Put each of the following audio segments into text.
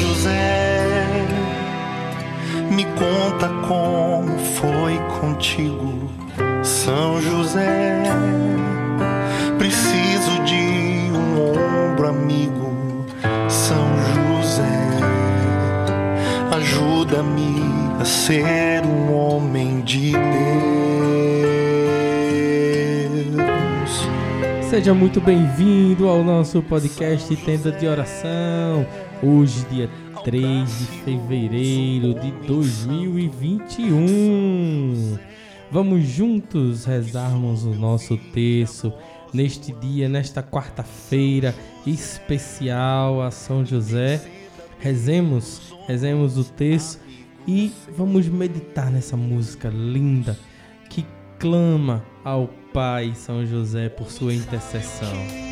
José, me conta como foi contigo, São José. Preciso de um ombro amigo, São José. Ajuda-me a ser um homem de Deus. Seja muito bem-vindo ao nosso podcast Tenda de Oração. Hoje, dia 3 de fevereiro de 2021. Vamos juntos rezarmos o nosso texto neste dia, nesta quarta-feira especial a São José. Rezemos, rezemos o texto e vamos meditar nessa música linda que clama ao Pai São José por sua intercessão. Que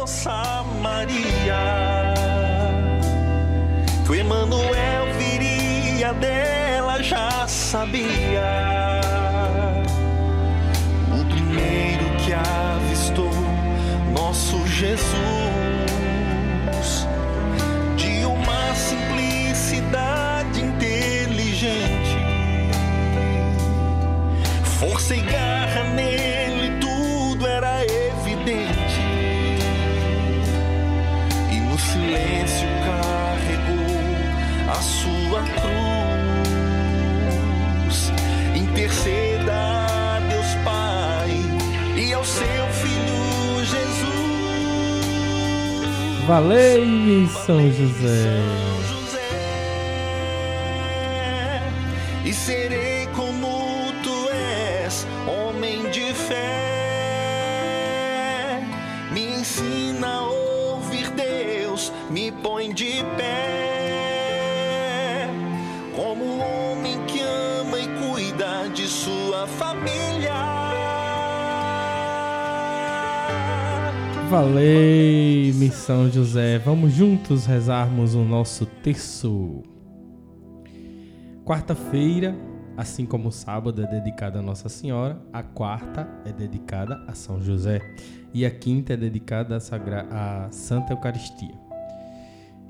nossa Maria, que o Emanuel viria dela já sabia. O primeiro que avistou nosso Jesus Valei-me, São. José, família. Valei-me, São José. Vamos juntos rezarmos o nosso terço. Quarta-feira, assim como o sábado é dedicada a Nossa Senhora, a quarta é dedicada a São José e a quinta é dedicada à, Sagra... à Santa Eucaristia.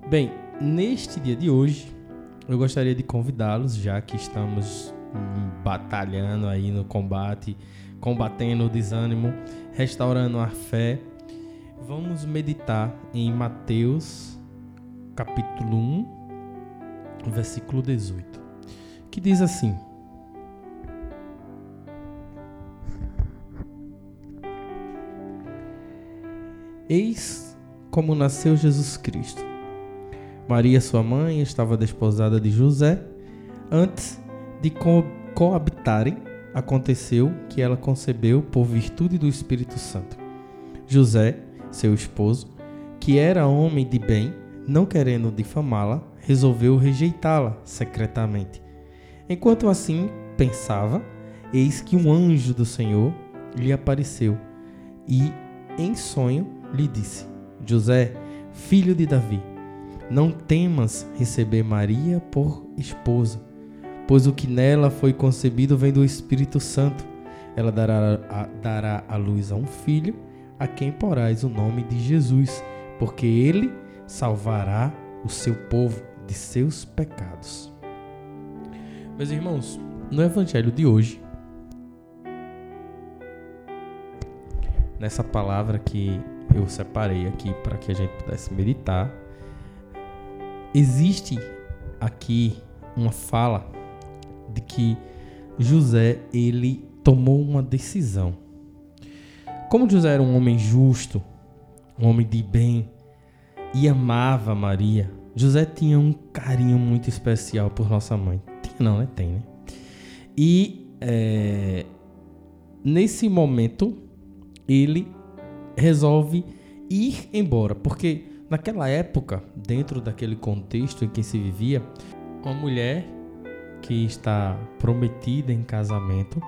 Bem, neste dia de hoje, eu gostaria de convidá-los, já que estamos hum, batalhando aí no combate, combatendo o desânimo, restaurando a fé, vamos meditar em Mateus, capítulo 1, versículo 18, que diz assim: Eis como nasceu Jesus Cristo. Maria, sua mãe, estava desposada de José. Antes de co coabitarem, aconteceu que ela concebeu por virtude do Espírito Santo. José, seu esposo, que era homem de bem, não querendo difamá-la, resolveu rejeitá-la secretamente. Enquanto assim pensava, eis que um anjo do Senhor lhe apareceu e, em sonho, lhe disse: José, filho de Davi, não temas receber Maria por esposa, pois o que nela foi concebido vem do Espírito Santo. Ela dará a, dará a luz a um filho, a quem porás o nome de Jesus, porque ele salvará o seu povo de seus pecados. Meus irmãos, no evangelho de hoje, nessa palavra que eu separei aqui para que a gente pudesse meditar, existe aqui uma fala de que José ele tomou uma decisão. Como José era um homem justo, um homem de bem e amava Maria, José tinha um carinho muito especial por nossa mãe. Tinha não, né? Tem, né? E é, nesse momento ele resolve ir embora, porque naquela época, dentro daquele contexto em que se vivia, uma mulher que está prometida em casamento,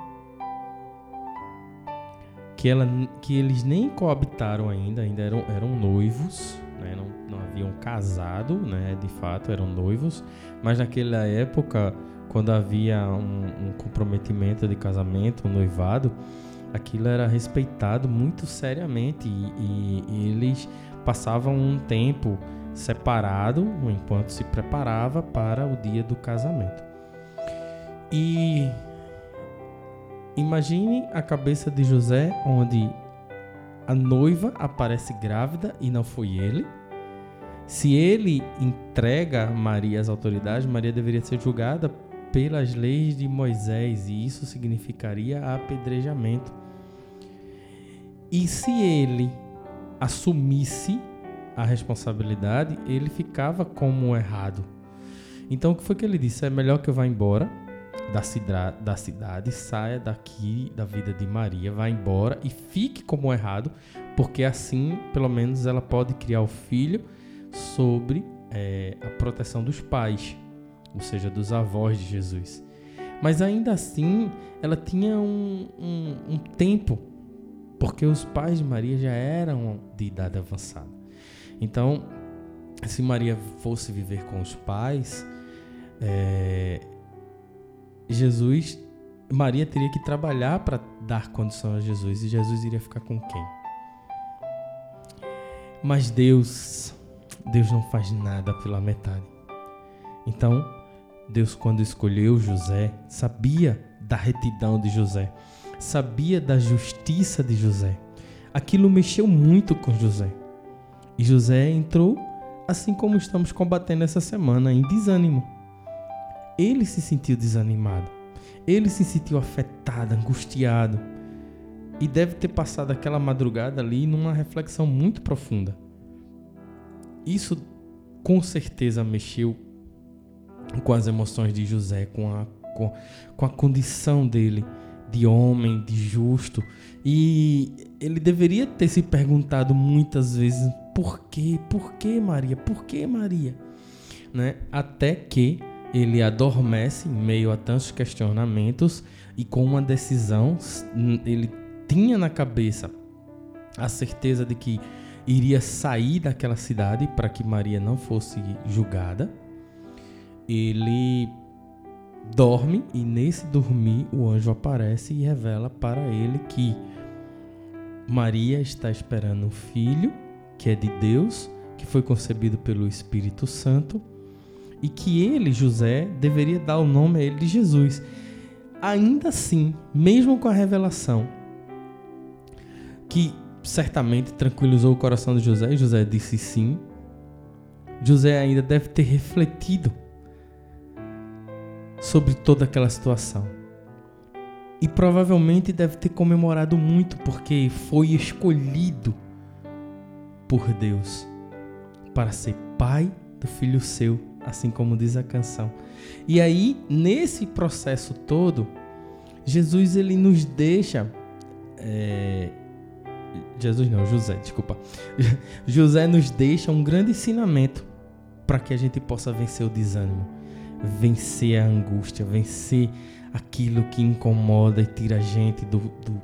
que, ela, que eles nem coabitaram ainda, ainda eram, eram noivos, né? não, não haviam casado, né? de fato eram noivos, mas naquela época, quando havia um, um comprometimento de casamento, um noivado, aquilo era respeitado muito seriamente e, e, eles passavam um tempo separado enquanto se preparava para o dia do casamento. E imagine a cabeça de José, onde a noiva aparece grávida e não foi ele. Se ele entrega Maria às autoridades, Maria deveria ser julgada pelas leis de Moisés e isso significaria apedrejamento. E se ele assumisse a responsabilidade, ele ficava como errado. Então o que foi que ele disse? É melhor que eu vá embora da, cidade, da cidade, saia daqui da vida de Maria, vá embora e fique como errado, porque assim, pelo menos, ela pode criar o filho sobre é, a proteção dos pais, ou seja, dos avós de Jesus. Mas ainda assim, ela tinha um, um, um tempo, porque os pais de Maria já eram de idade avançada. Então, se Maria fosse viver com os pais, é, Jesus, Maria teria que trabalhar para dar condição a Jesus e Jesus iria ficar com quem? Mas Deus, Deus não faz nada pela metade. Então, Deus, quando escolheu José, sabia da retidão de José, sabia da justiça de José. Aquilo mexeu muito com José. E José entrou, assim como estamos combatendo essa semana, em desânimo. Ele se sentiu desanimado. Ele se sentiu afetado, angustiado. E deve ter passado aquela madrugada ali numa reflexão muito profunda. Isso com certeza mexeu com as emoções de José, com a, com, com a condição dele de homem, de justo. E ele deveria ter se perguntado muitas vezes: por quê? Por que Maria? Por que Maria? Né? Até que ele adormece em meio a tantos questionamentos e com uma decisão, ele tinha na cabeça a certeza de que iria sair daquela cidade para que Maria não fosse julgada. Ele dorme e nesse dormir o anjo aparece e revela para ele que Maria está esperando um filho que é de Deus, que foi concebido pelo Espírito Santo e que ele, José, deveria dar o nome a ele de Jesus. Ainda assim, mesmo com a revelação, que certamente tranquilizou o coração de José, e José disse sim, José ainda deve ter refletido sobre toda aquela situação. E provavelmente deve ter comemorado muito porque foi escolhido por Deus para ser pai do filho seu assim como diz a canção. E aí, nesse processo todo, Jesus ele nos deixa. É, Jesus não, José, desculpa. José nos deixa um grande ensinamento para que a gente possa vencer o desânimo, vencer a angústia, vencer aquilo que incomoda e tira a gente do, do,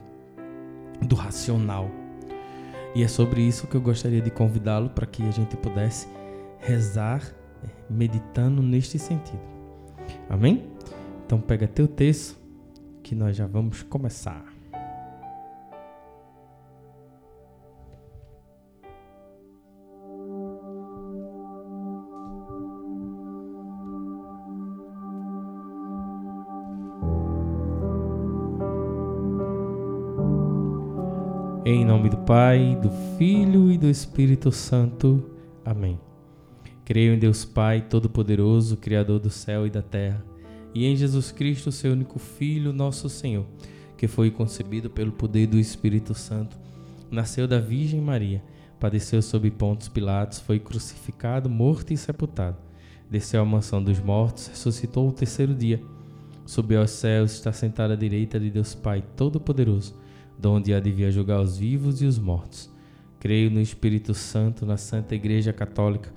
do racional. E é sobre isso que eu gostaria de convidá-lo para que a gente pudesse rezar meditando neste sentido. Amém? Então pega teu texto que nós já vamos começar. Em nome do Pai, do Filho e do Espírito Santo. Amém. Creio em Deus Pai Todo-Poderoso, Criador do céu e da terra, e em Jesus Cristo, seu único Filho, nosso Senhor, que foi concebido pelo poder do Espírito Santo, nasceu da Virgem Maria, padeceu sob Pontos Pilatos, foi crucificado, morto e sepultado, desceu à mansão dos mortos, ressuscitou o terceiro dia, subiu aos céus, está sentado à direita de Deus Pai Todo-Poderoso, donde há de vir julgar os vivos e os mortos. Creio no Espírito Santo, na Santa Igreja Católica,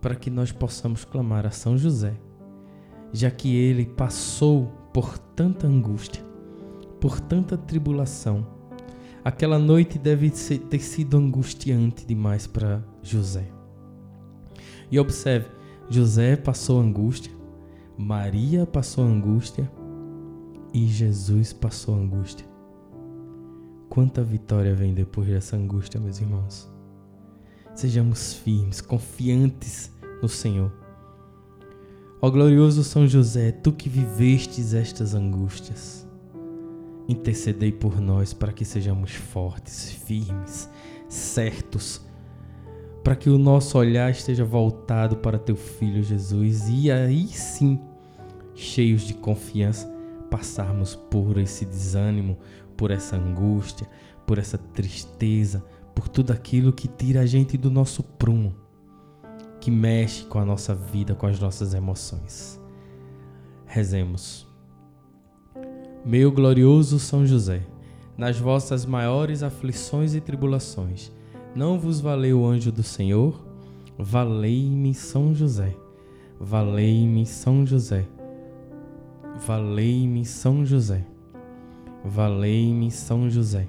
para que nós possamos clamar a São José, já que ele passou por tanta angústia, por tanta tribulação. Aquela noite deve ter sido angustiante demais para José. E observe, José passou angústia, Maria passou angústia e Jesus passou angústia. Quanta vitória vem depois dessa angústia, meus irmãos. Sejamos firmes, confiantes no Senhor. Ó glorioso São José, tu que vivestes estas angústias, intercedei por nós para que sejamos fortes, firmes, certos, para que o nosso olhar esteja voltado para teu filho Jesus e aí sim, cheios de confiança, passarmos por esse desânimo, por essa angústia, por essa tristeza, por tudo aquilo que tira a gente do nosso prumo, que mexe com a nossa vida, com as nossas emoções. Rezemos. Meu glorioso São José, nas vossas maiores aflições e tribulações, não vos valeu o anjo do Senhor? Valei-me São José. Valei-me São José. Valei-me São José. Valei-me São José.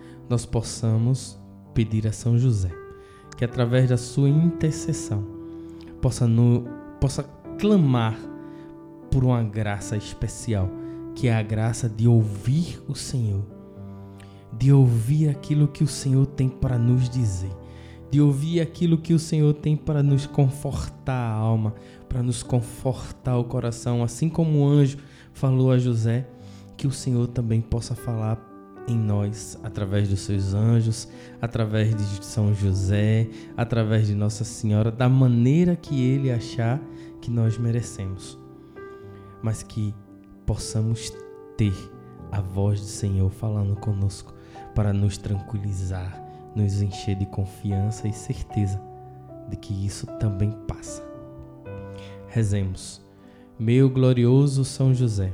nós possamos pedir a São José que através da sua intercessão possa, no, possa clamar por uma graça especial, que é a graça de ouvir o Senhor, de ouvir aquilo que o Senhor tem para nos dizer, de ouvir aquilo que o Senhor tem para nos confortar a alma, para nos confortar o coração, assim como o anjo falou a José, que o Senhor também possa falar em nós através dos seus anjos, através de São José, através de Nossa Senhora, da maneira que ele achar que nós merecemos. Mas que possamos ter a voz do Senhor falando conosco para nos tranquilizar, nos encher de confiança e certeza de que isso também passa. Rezemos. Meu glorioso São José,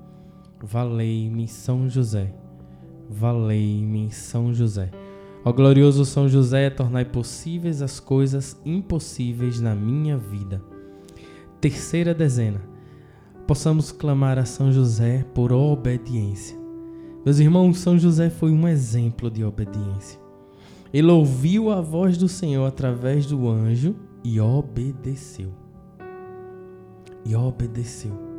Valei-me São José. Valei-me São José. Ó glorioso São José, tornai possíveis as coisas impossíveis na minha vida. Terceira dezena. Possamos clamar a São José por obediência. Meus irmãos, São José foi um exemplo de obediência. Ele ouviu a voz do Senhor através do anjo e obedeceu. E obedeceu.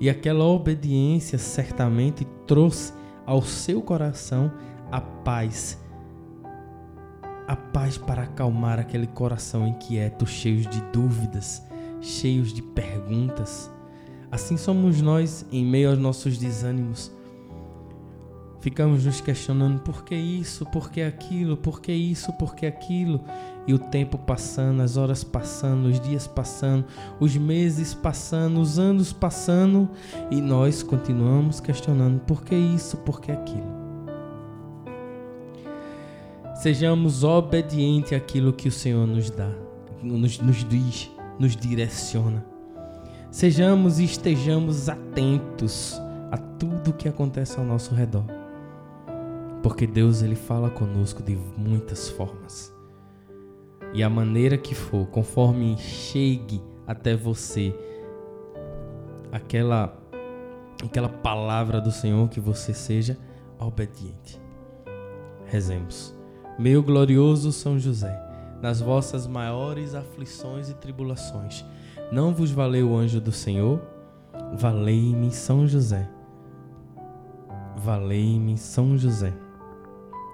E aquela obediência certamente trouxe ao seu coração a paz. A paz para acalmar aquele coração inquieto, cheio de dúvidas, cheios de perguntas. Assim somos nós em meio aos nossos desânimos Ficamos nos questionando por que isso, por que aquilo, por que isso, por que aquilo. E o tempo passando, as horas passando, os dias passando, os meses passando, os anos passando, e nós continuamos questionando por que isso, por que aquilo. Sejamos obedientes àquilo que o Senhor nos dá, nos, nos diz, nos direciona. Sejamos e estejamos atentos a tudo que acontece ao nosso redor. Porque Deus ele fala conosco de muitas formas. E a maneira que for, conforme chegue até você aquela aquela palavra do Senhor que você seja obediente. Rezemos. Meu glorioso São José, nas vossas maiores aflições e tribulações, não vos valeu o anjo do Senhor? Valei-me São José. Valei-me São José.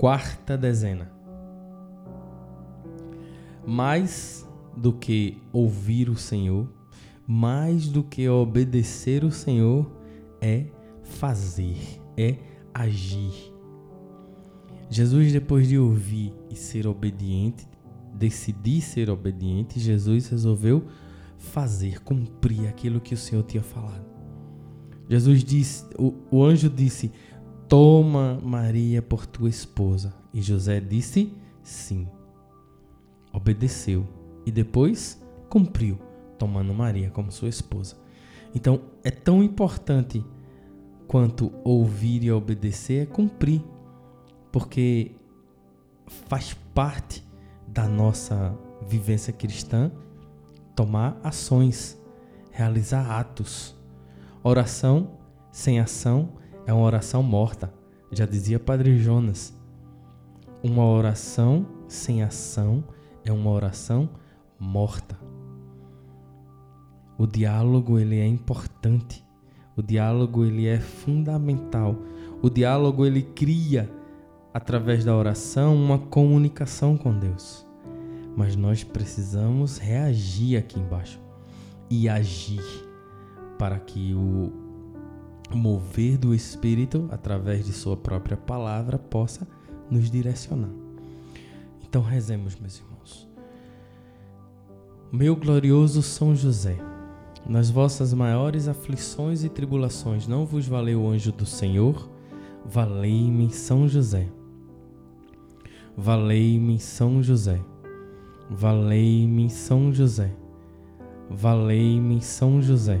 Quarta dezena. Mais do que ouvir o Senhor, mais do que obedecer o Senhor, é fazer, é agir. Jesus, depois de ouvir e ser obediente, decidir ser obediente, Jesus resolveu fazer, cumprir aquilo que o Senhor tinha falado. Jesus disse, o, o anjo disse: Toma Maria por tua esposa. E José disse: Sim. Obedeceu e depois cumpriu, tomando Maria como sua esposa. Então, é tão importante quanto ouvir e obedecer é cumprir, porque faz parte da nossa vivência cristã tomar ações, realizar atos. Oração sem ação é uma oração morta, já dizia Padre Jonas. Uma oração sem ação é uma oração morta. O diálogo ele é importante. O diálogo ele é fundamental. O diálogo ele cria através da oração uma comunicação com Deus. Mas nós precisamos reagir aqui embaixo e agir para que o mover do Espírito, através de Sua própria palavra, possa nos direcionar. Então rezemos, meus irmãos. Meu glorioso São José nas vossas maiores aflições e tribulações não vos valeu o anjo do Senhor? Valei-me São José. Valei-me São José. Valei-me São José. Valei-me São José.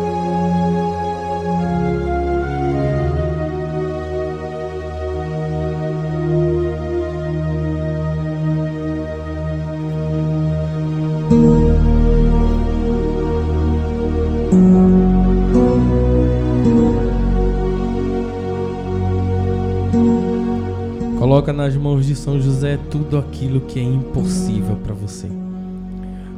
Nas mãos de São José tudo aquilo que é impossível para você.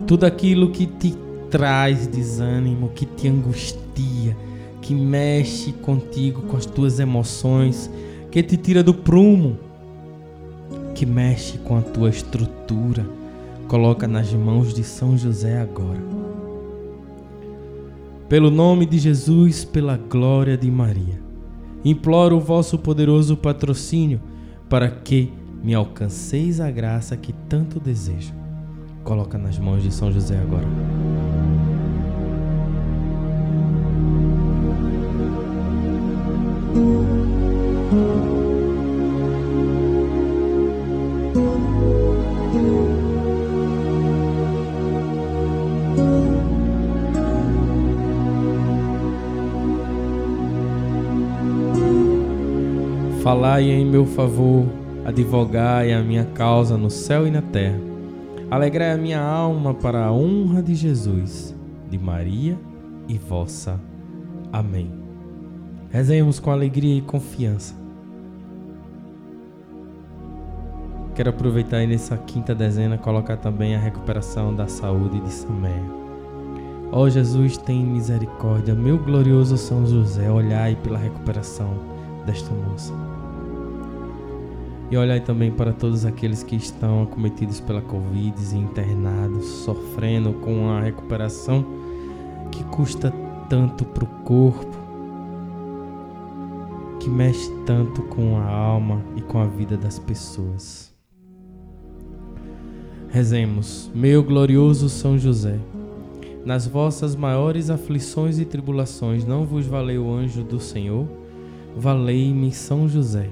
Tudo aquilo que te traz desânimo, que te angustia, que mexe contigo, com as tuas emoções, que te tira do prumo, que mexe com a tua estrutura. Coloca nas mãos de São José agora. Pelo nome de Jesus, pela glória de Maria, imploro o vosso poderoso patrocínio para que me alcanceis a graça que tanto desejo. Coloca nas mãos de São José agora. Falai em meu favor, advogai a minha causa no céu e na terra. Alegrai a minha alma para a honra de Jesus, de Maria e vossa. Amém. Rezemos com alegria e confiança. Quero aproveitar aí nessa quinta dezena colocar também a recuperação da saúde de Saméia. Ó Jesus, tem misericórdia, meu glorioso São José, olhai pela recuperação desta moça. E olhai também para todos aqueles que estão acometidos pela Covid e internados, sofrendo com a recuperação que custa tanto para o corpo, que mexe tanto com a alma e com a vida das pessoas. Rezemos, meu glorioso São José, nas vossas maiores aflições e tribulações não vos valeu o anjo do Senhor? Valei-me São José.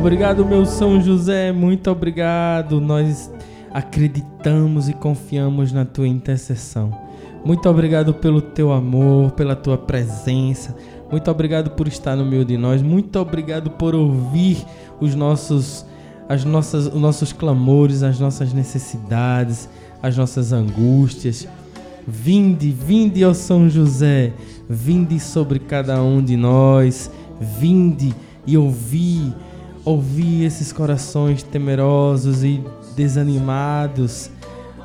Obrigado, meu São José, muito obrigado. Nós acreditamos e confiamos na tua intercessão. Muito obrigado pelo teu amor, pela tua presença. Muito obrigado por estar no meio de nós. Muito obrigado por ouvir os nossos, as nossas, os nossos clamores, as nossas necessidades, as nossas angústias. Vinde, vinde ao São José, vinde sobre cada um de nós, vinde e ouvi ouvir esses corações temerosos e desanimados.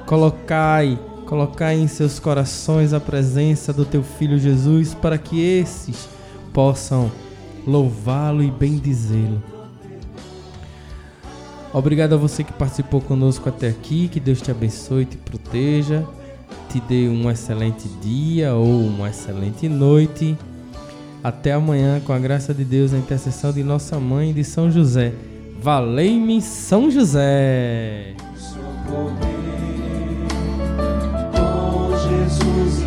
Colocai, colocai em seus corações a presença do teu filho Jesus para que esses possam louvá-lo e bendizê-lo. Obrigado a você que participou conosco até aqui. Que Deus te abençoe e te proteja. Te dê um excelente dia ou uma excelente noite. Até amanhã, com a graça de Deus, a intercessão de nossa mãe de São José. Valei-me São José! Oh Jesus.